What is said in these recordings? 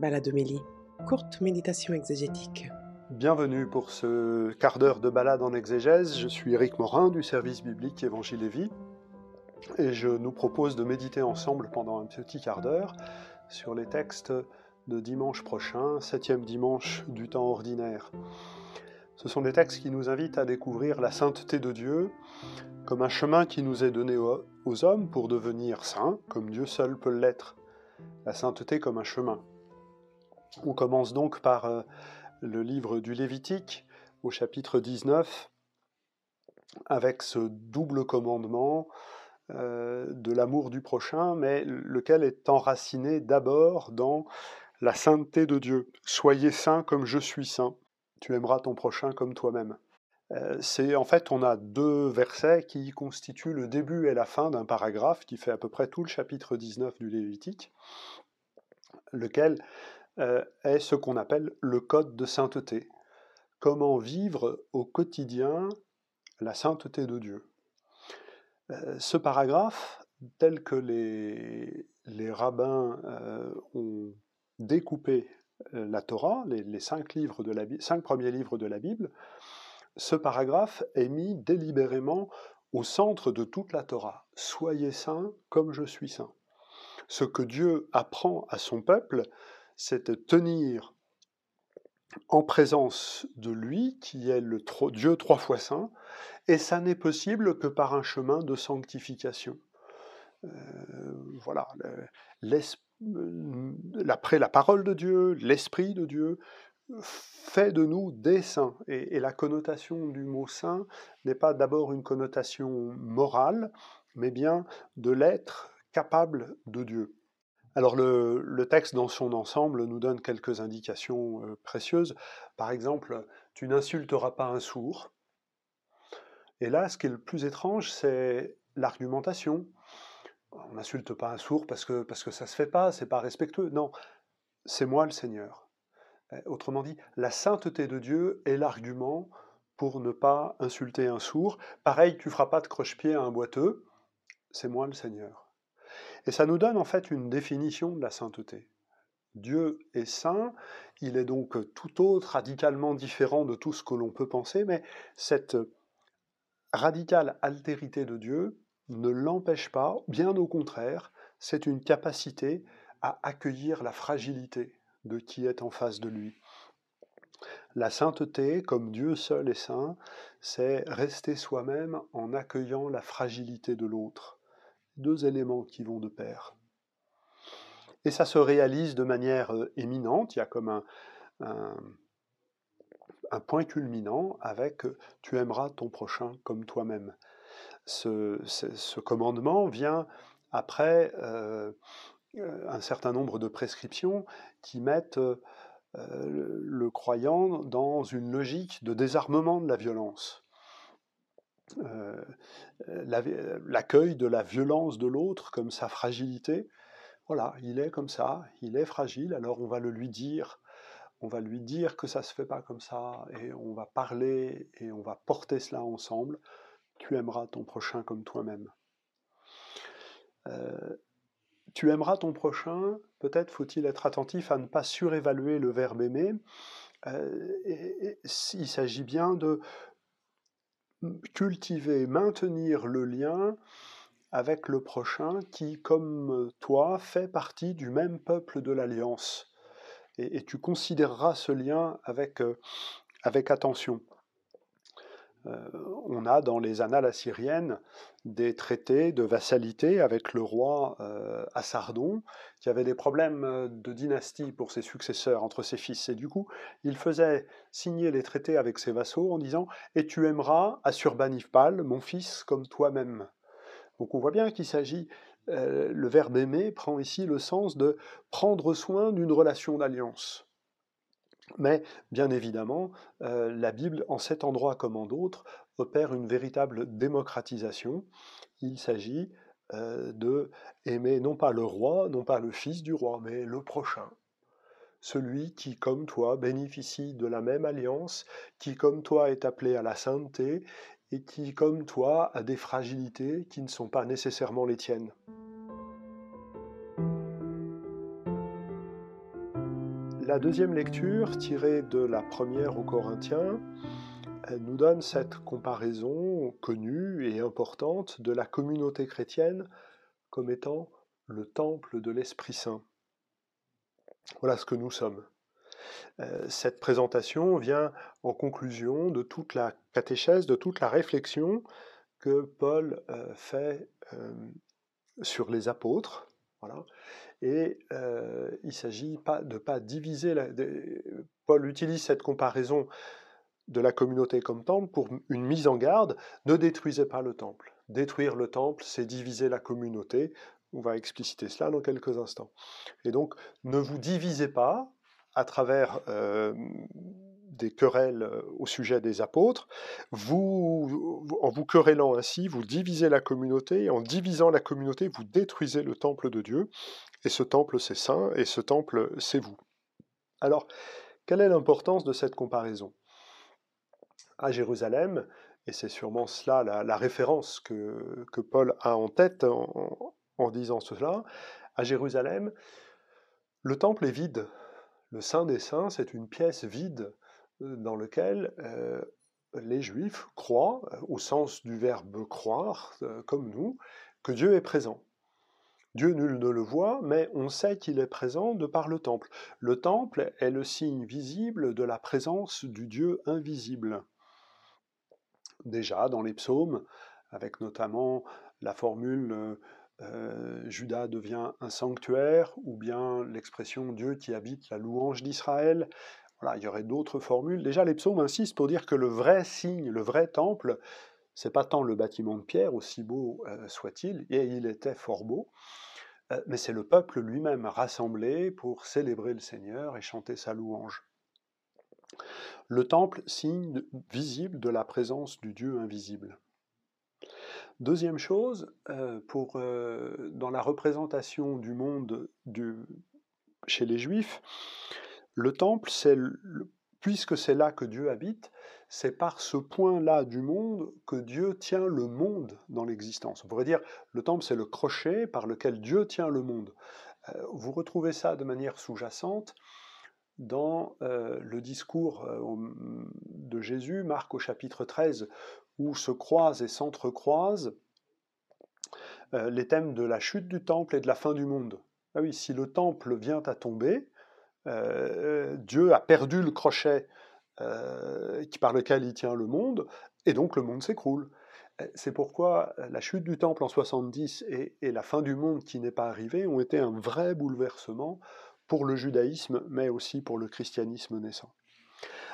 Baladomélie, courte méditation exégétique. Bienvenue pour ce quart d'heure de balade en exégèse. Je suis Éric Morin du service biblique Évangile et Vie et je nous propose de méditer ensemble pendant un petit quart d'heure sur les textes de dimanche prochain, septième dimanche du temps ordinaire. Ce sont des textes qui nous invitent à découvrir la sainteté de Dieu comme un chemin qui nous est donné aux hommes pour devenir saints, comme Dieu seul peut l'être. La sainteté comme un chemin. On commence donc par euh, le livre du Lévitique au chapitre 19 avec ce double commandement euh, de l'amour du prochain, mais lequel est enraciné d'abord dans la sainteté de Dieu. Soyez saints comme je suis saint. Tu aimeras ton prochain comme toi-même. Euh, c'est en fait, on a deux versets qui constituent le début et la fin d'un paragraphe qui fait à peu près tout le chapitre 19 du Lévitique, lequel est ce qu'on appelle le code de sainteté. Comment vivre au quotidien la sainteté de Dieu. Euh, ce paragraphe, tel que les, rabbins euh, ont découpé la Torah, les, cinq premiers livres de la Bible, ce paragraphe est mis délibérément au centre de toute la Torah. Soyez saints comme je suis saint. Ce que Dieu apprend à son peuple, c'est tenir en présence de lui, qui est le Dieu trois fois saint, et ça n'est possible que par un chemin de sanctification. Euh, voilà, après la parole de Dieu, l'Esprit de Dieu, fait de nous des saints. Et la connotation du mot saint n'est pas d'abord une connotation morale, mais bien de l'être capable de Dieu. Alors le, texte dans son ensemble nous donne quelques indications euh, précieuses. Par exemple, tu n'insulteras pas un sourd. Et là, ce qui est le plus étrange, c'est l'argumentation. On n'insulte pas un sourd parce que, parce que ça ne se fait pas, c'est pas respectueux. Non, c'est moi le Seigneur. Euh, autrement dit, la sainteté de Dieu est l'argument pour ne pas insulter un sourd. Pareil, tu feras pas de croche-pied à un boiteux, c'est moi le Seigneur. Et ça nous donne en fait une définition de la sainteté. Dieu est saint, il est donc tout autre, radicalement différent de tout ce que l'on peut penser, mais cette radicale altérité de Dieu ne l'empêche pas, bien au contraire, c'est une capacité à accueillir la fragilité de qui est en face de lui. La sainteté, comme Dieu seul est saint, c'est rester soi-même en accueillant la fragilité de l'autre deux éléments qui vont de pair. Et ça se réalise de manière euh, éminente, il y a comme un, point culminant avec euh, tu aimeras ton prochain comme toi-même. Ce, commandement vient après euh, un certain nombre de prescriptions qui mettent le croyant dans une logique de désarmement de la violence. Euh, l'accueil de la violence de l'autre comme sa fragilité. Voilà, il est comme ça, il est fragile, alors on va le lui dire, on va lui dire que ça se fait pas comme ça, et on va parler et on va porter cela ensemble. Tu aimeras ton prochain comme toi-même. Euh, tu aimeras ton prochain, peut-être faut-il être attentif à ne pas surévaluer le verbe aimer. Euh, il s'agit bien de, cultiver, maintenir le lien avec le prochain qui, comme toi, fait partie du même peuple de l'Alliance. Et, tu considéreras ce lien avec, euh, avec attention. Euh, on a dans les annales assyriennes des traités de vassalité avec le roi euh, Assardon, qui avait des problèmes euh, de dynastie pour ses successeurs, entre ses fils. Et du coup, il faisait signer les traités avec ses vassaux en disant Et tu aimeras Assurbanipal, mon fils, comme toi-même. Donc on voit bien qu'il s'agit, le verbe aimer prend ici le sens de prendre soin d'une relation d'alliance. Mais bien évidemment, euh, la Bible, en cet endroit comme en d'autres, opère une véritable démocratisation. Il s'agit euh, de aimer non pas le roi, non pas le fils du roi, mais le prochain. Celui qui, comme toi, bénéficie de la même alliance, qui, comme toi, est appelé à la sainteté, et qui, comme toi, a des fragilités qui ne sont pas nécessairement les tiennes. La deuxième lecture, tirée de la première aux Corinthiens, nous donne cette comparaison connue et importante de la communauté chrétienne comme étant le temple de l'Esprit Saint. Voilà ce que nous sommes. Euh, cette présentation vient en conclusion de toute la catéchèse, de toute la réflexion que Paul euh, fait euh, sur les apôtres. Voilà. Et il ne s'agit pas de pas diviser. La, Paul utilise cette comparaison de la communauté comme temple pour une mise en garde. Ne détruisez pas le temple. Détruire le temple, c'est diviser la communauté. On va expliciter cela dans quelques instants. Et donc, ne vous divisez pas à travers euh, des querelles au sujet des apôtres. Vous, en vous querellant ainsi, vous divisez la communauté, en divisant la communauté, vous détruisez le temple de Dieu. Et ce temple, c'est saint, et ce temple, c'est vous. Alors, quelle est l'importance de cette comparaison? À Jérusalem, et c'est sûrement cela la, référence que, que, Paul a en tête en, en disant cela, à Jérusalem, le temple est vide. Le Saint des Saints, c'est une pièce vide dans laquelle euh, les Juifs croient, euh, au sens du verbe croire, comme nous, que Dieu est présent. Dieu nul ne le voit, mais on sait qu'il est présent de par le temple. Le temple est le signe visible de la présence du Dieu invisible. Déjà dans les psaumes, avec notamment la formule euh, Judas devient un sanctuaire, ou bien l'expression Dieu qui habite la louange d'Israël. Il y aurait d'autres formules. Déjà, les psaumes insistent pour dire que le vrai signe, le vrai temple, c'est pas tant le bâtiment de pierre, aussi beau euh, soit-il, et il était fort beau, euh, mais c'est le peuple lui-même rassemblé pour célébrer le Seigneur et chanter sa louange. Le temple, signe visible de la présence du Dieu invisible. Deuxième chose, euh, dans la représentation du monde chez les Juifs, le temple, puisque c'est là que Dieu habite, c'est par ce point-là du monde que Dieu tient le monde dans l'existence. On pourrait dire, le temple, c'est le crochet par lequel Dieu tient le monde. Euh, vous retrouvez ça de manière sous-jacente dans le discours de Jésus, Marc au chapitre 13, où se croisent et s'entrecroisent euh, les thèmes de la chute du temple et de la fin du monde. Ah oui, si le temple vient à tomber, euh, Dieu a perdu le crochet euh, par lequel il tient le monde, et donc le monde s'écroule. C'est pourquoi la chute du temple en 70 et, et la fin du monde qui n'est pas arrivée ont été un vrai bouleversement pour le judaïsme, mais aussi pour le christianisme naissant.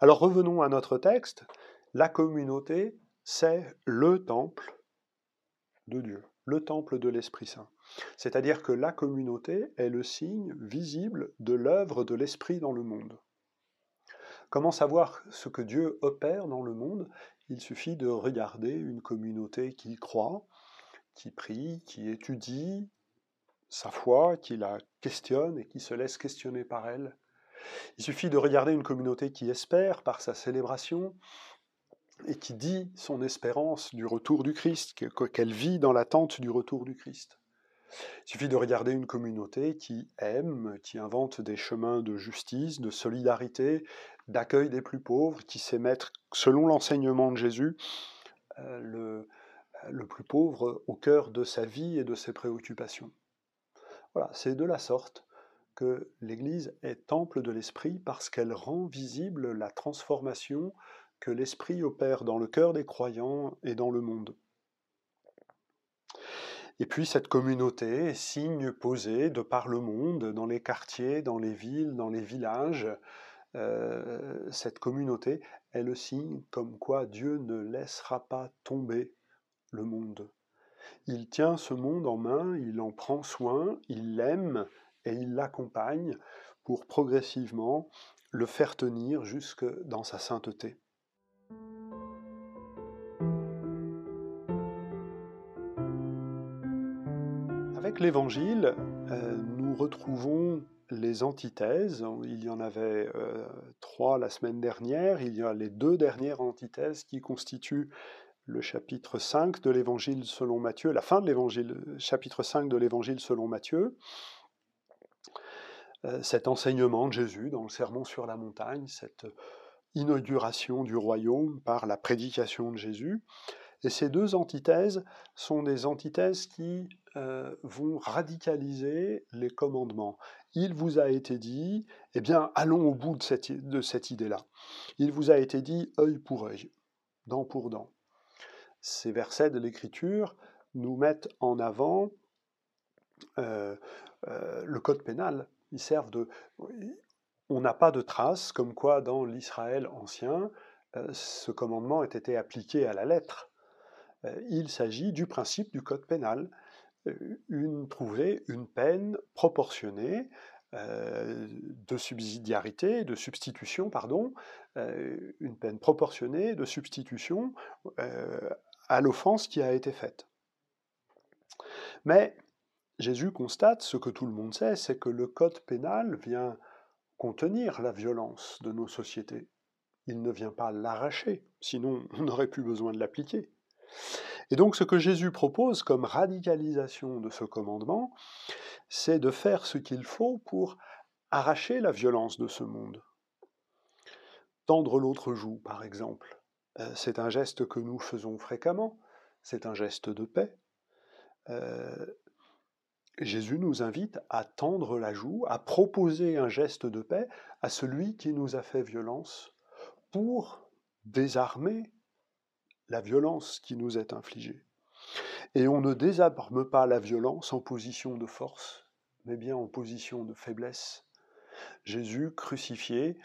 Alors revenons à notre texte. La communauté c'est le temple de Dieu, le temple de l'Esprit Saint. C'est-à-dire que la communauté est le signe visible de l'œuvre de l'Esprit dans le monde. Comment savoir ce que Dieu opère dans le monde? Il suffit de regarder une communauté qui croit, qui prie, qui étudie sa foi, qui la questionne et qui se laisse questionner par elle. Il suffit de regarder une communauté qui espère par sa célébration, et qui dit son espérance du retour du Christ, qu'elle vit dans l'attente du retour du Christ. Il suffit de regarder une communauté qui aime, qui invente des chemins de justice, de solidarité, d'accueil des plus pauvres, qui sait mettre, selon l'enseignement de Jésus, euh, le, le plus pauvre au cœur de sa vie et de ses préoccupations. Voilà, c'est de la sorte que l'Église est temple de l'Esprit parce qu'elle rend visible la transformation que l'Esprit opère dans le cœur des croyants et dans le monde. Et puis cette communauté, signe posé de par le monde, dans les quartiers, dans les villes, dans les villages, euh, cette communauté est le signe comme quoi Dieu ne laissera pas tomber le monde. Il tient ce monde en main, il en prend soin, il l'aime et il l'accompagne pour progressivement le faire tenir jusque dans sa sainteté. L'Évangile, euh, nous retrouvons les antithèses. Il y en avait euh, trois la semaine dernière. Il y a les deux dernières antithèses qui constituent le chapitre 5 de l'Évangile selon Matthieu, la fin de l'Évangile, chapitre 5 de l'Évangile selon Matthieu. euh, cet enseignement de Jésus dans le Sermon sur la montagne, cette inauguration du royaume par la prédication de Jésus. Et ces deux antithèses sont des antithèses qui euh, vont radicaliser les commandements. Il vous a été dit, eh bien, allons au bout de cette, idée-là. Il vous a été dit œil pour œil, dent pour dent. Ces versets de l'Écriture nous mettent en avant euh, euh, le code pénal. Ils servent de. On n'a pas de traces comme quoi dans l'Israël ancien, ce commandement ait été appliqué à la lettre. Il s'agit du principe du code pénal une, trouver une peine proportionnée euh, de subsidiarité, de substitution, pardon, euh, une peine proportionnée de substitution euh, à l'offense qui a été faite. Mais Jésus constate ce que tout le monde sait, c'est que le code pénal vient contenir la violence de nos sociétés. Il ne vient pas l'arracher, sinon on n'aurait plus besoin de l'appliquer. Et donc ce que Jésus propose comme radicalisation de ce commandement, c'est de faire ce qu'il faut pour arracher la violence de ce monde. Tendre l'autre joue, par exemple, euh, c'est un geste que nous faisons fréquemment, c'est un geste de paix. Euh, Jésus nous invite à tendre la joue, à proposer un geste de paix à celui qui nous a fait violence pour désarmer la violence qui nous est infligée. Et on ne désarme pas la violence en position de force, mais bien en position de faiblesse. Jésus crucifié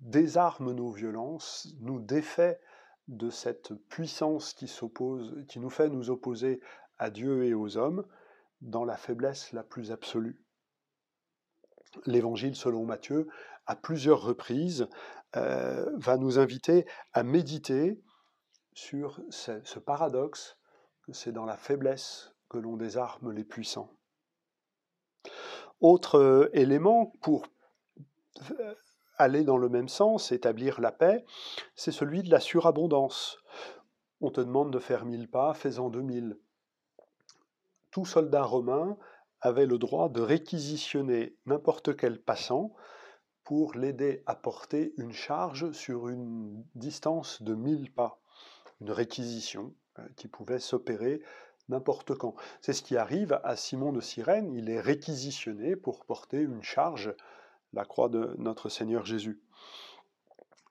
désarme nos violences, nous défait de cette puissance qui nous fait nous opposer à Dieu et aux hommes dans la faiblesse la plus absolue. L'évangile selon Matthieu, à plusieurs reprises, euh, va nous inviter à méditer sur ce, paradoxe que c'est dans la faiblesse que l'on désarme les puissants. Autre euh, élément pour euh, aller dans le même sens, établir la paix, c'est celui de la surabondance. On te demande de faire mille pas, fais-en deux mille. Tout soldat romain avait le droit de réquisitionner n'importe quel passant pour l'aider à porter une charge sur une distance de mille pas une réquisition euh, qui pouvait s'opérer n'importe quand. C'est ce qui arrive à Simon de Cyrène, il est réquisitionné pour porter une charge, la croix de notre Seigneur Jésus.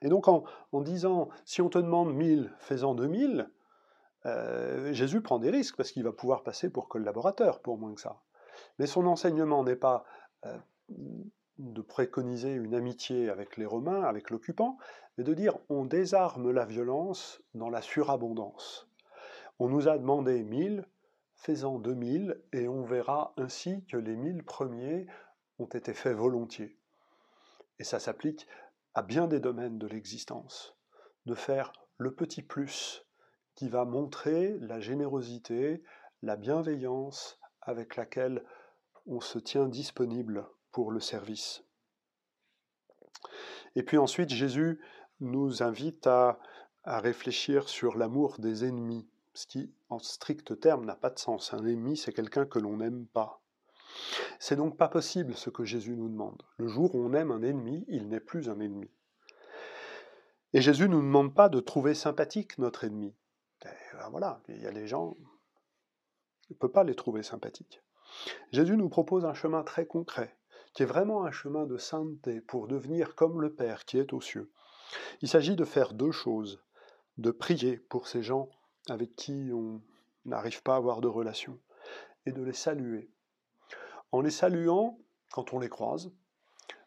Et donc en, disant, si on te demande mille, fais-en deux mille, euh, Jésus prend des risques parce qu'il va pouvoir passer pour collaborateur pour moins que ça. Mais son enseignement n'est pas euh, de préconiser une amitié avec les Romains, avec l'occupant, mais de dire on désarme la violence dans la surabondance. On nous a demandé mille, fais-en deux mille, et on verra ainsi que les mille premiers ont été faits volontiers. Et ça s'applique à bien des domaines de l'existence, de faire le petit plus qui va montrer la générosité, la bienveillance avec laquelle on se tient disponible pour le service. Et puis ensuite, Jésus nous invite à, réfléchir sur l'amour des ennemis, ce qui, en strict terme, n'a pas de sens. Un ennemi, c'est quelqu'un que l'on n'aime pas. C'est donc pas possible ce que Jésus nous demande. Le jour où on aime un ennemi, il n'est plus un ennemi. Et Jésus ne nous demande pas de trouver sympathique notre ennemi. Ben voilà, il y a des gens, on ne peut pas les trouver sympathiques. Jésus nous propose un chemin très concret qui est vraiment un chemin de sainteté pour devenir comme le Père qui est aux cieux. Il s'agit de faire deux choses, de prier pour ces gens avec qui on n'arrive pas à avoir de relation, et de les saluer. En les saluant, quand on les croise,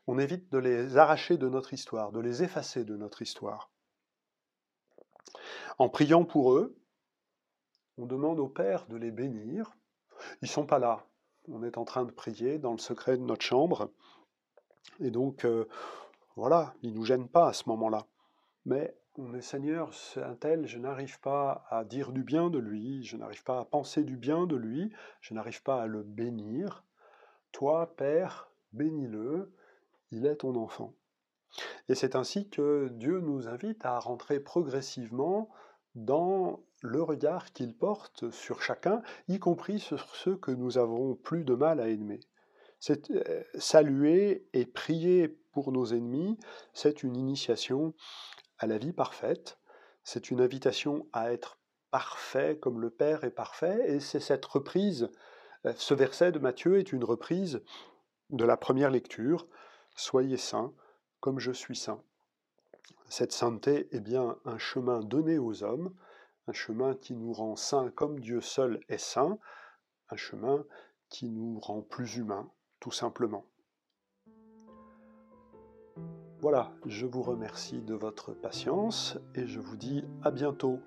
on évite de les arracher de notre histoire, de les effacer de notre histoire. En priant pour eux, on demande au Père de les bénir. Ils ne sont pas là, on est en train de prier dans le secret de notre chambre. Et donc, euh, voilà, il ne nous gêne pas à ce moment-là. Mais Seigneur, c'est un tel, je n'arrive pas à dire du bien de lui, je n'arrive pas à penser du bien de lui, je n'arrive pas à le bénir. Toi, Père, bénis-le, il est ton enfant. Et c'est ainsi que Dieu nous invite à rentrer progressivement dans le regard qu'il porte sur chacun, y compris sur ceux que nous avons plus de mal à aimer. Euh, saluer et prier pour nos ennemis, c'est une initiation à la vie parfaite, c'est une invitation à être parfait comme le Père est parfait, et c'est cette reprise, euh, ce verset de Matthieu est une reprise de la première lecture, Soyez saints comme je suis saint. Cette sainteté est bien un chemin donné aux hommes, un chemin qui nous rend saints comme Dieu seul est saint, un chemin qui nous rend plus humains, tout simplement. Voilà, je vous remercie de votre patience et je vous dis à bientôt.